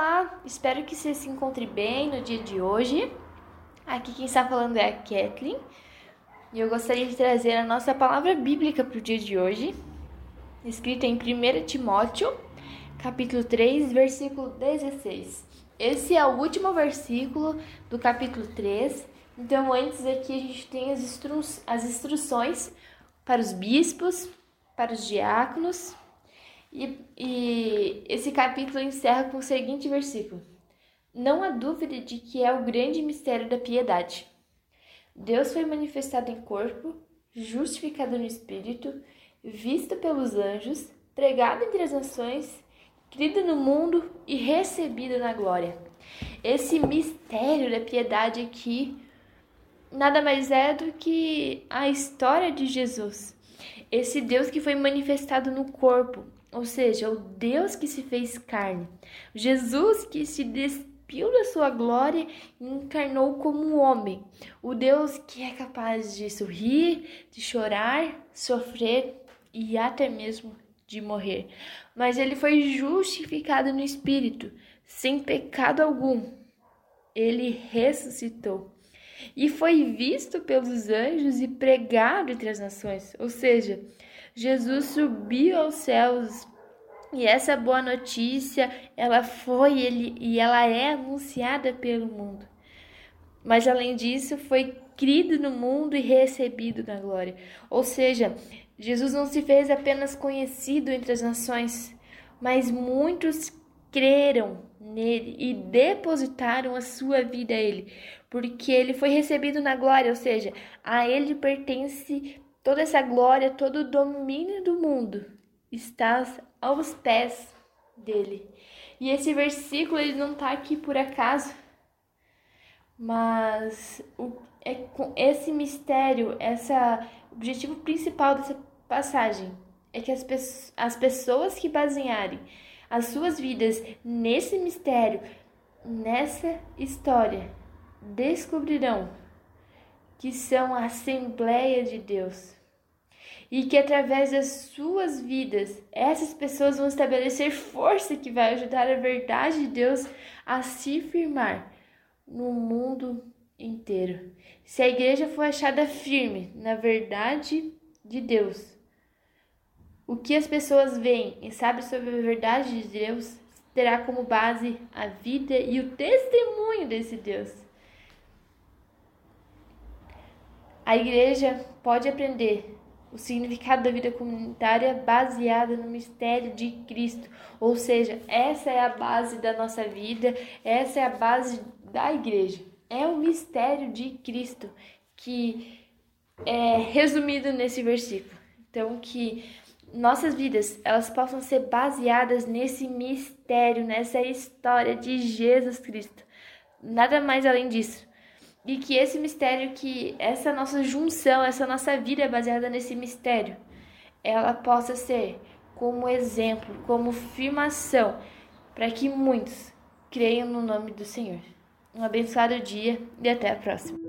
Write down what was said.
Olá, espero que você se encontre bem no dia de hoje. Aqui quem está falando é a Kathleen e eu gostaria de trazer a nossa palavra bíblica para o dia de hoje, escrita em 1 Timóteo, capítulo 3, versículo 16. Esse é o último versículo do capítulo 3, então antes aqui a gente tem as, instru as instruções para os bispos, para os diáconos e, e esse capítulo encerra com o seguinte versículo: Não há dúvida de que é o grande mistério da piedade. Deus foi manifestado em corpo, justificado no espírito, visto pelos anjos, pregado entre as nações, crido no mundo e recebido na glória. Esse mistério da piedade aqui nada mais é do que a história de Jesus. Esse Deus que foi manifestado no corpo, ou seja, o Deus que se fez carne, Jesus que se despiu da sua glória e encarnou como homem, o Deus que é capaz de sorrir, de chorar, sofrer e até mesmo de morrer. Mas ele foi justificado no espírito, sem pecado algum. Ele ressuscitou e foi visto pelos anjos e pregado entre as nações, ou seja, Jesus subiu aos céus e essa boa notícia, ela foi ele e ela é anunciada pelo mundo. Mas além disso, foi crido no mundo e recebido na glória. Ou seja, Jesus não se fez apenas conhecido entre as nações, mas muitos creram nele e depositaram a sua vida a ele, porque ele foi recebido na glória, ou seja, a ele pertence Toda essa glória, todo o domínio do mundo está aos pés dele. E esse versículo ele não está aqui por acaso, mas o, é com esse mistério, essa objetivo principal dessa passagem é que as, as pessoas que basearem as suas vidas nesse mistério, nessa história, descobrirão que são a Assembleia de Deus e que através das suas vidas essas pessoas vão estabelecer força que vai ajudar a verdade de Deus a se firmar no mundo inteiro. Se a igreja for achada firme na verdade de Deus, o que as pessoas veem e sabem sobre a verdade de Deus terá como base a vida e o testemunho desse Deus. A igreja pode aprender o significado da vida comunitária baseada no mistério de Cristo. Ou seja, essa é a base da nossa vida, essa é a base da igreja. É o mistério de Cristo que é resumido nesse versículo. Então que nossas vidas elas possam ser baseadas nesse mistério, nessa história de Jesus Cristo. Nada mais além disso e que esse mistério, que essa nossa junção, essa nossa vida é baseada nesse mistério, ela possa ser como exemplo, como firmação, para que muitos creiam no nome do Senhor. Um abençoado dia e até a próxima.